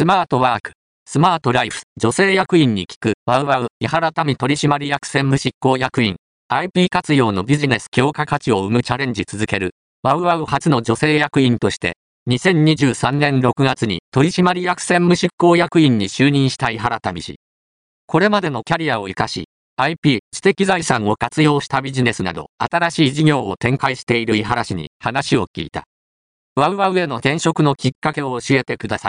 スマートワーク、スマートライフ、女性役員に聞く、ワウワウ、伊原民取締役専務執行役員、IP 活用のビジネス強化価値を生むチャレンジ続ける、ワウワウ初の女性役員として、2023年6月に取締役専務執行役員に就任した伊原民氏。これまでのキャリアを活かし、IP、知的財産を活用したビジネスなど、新しい事業を展開している伊原氏に話を聞いた。ワウワウへの転職のきっかけを教えてください。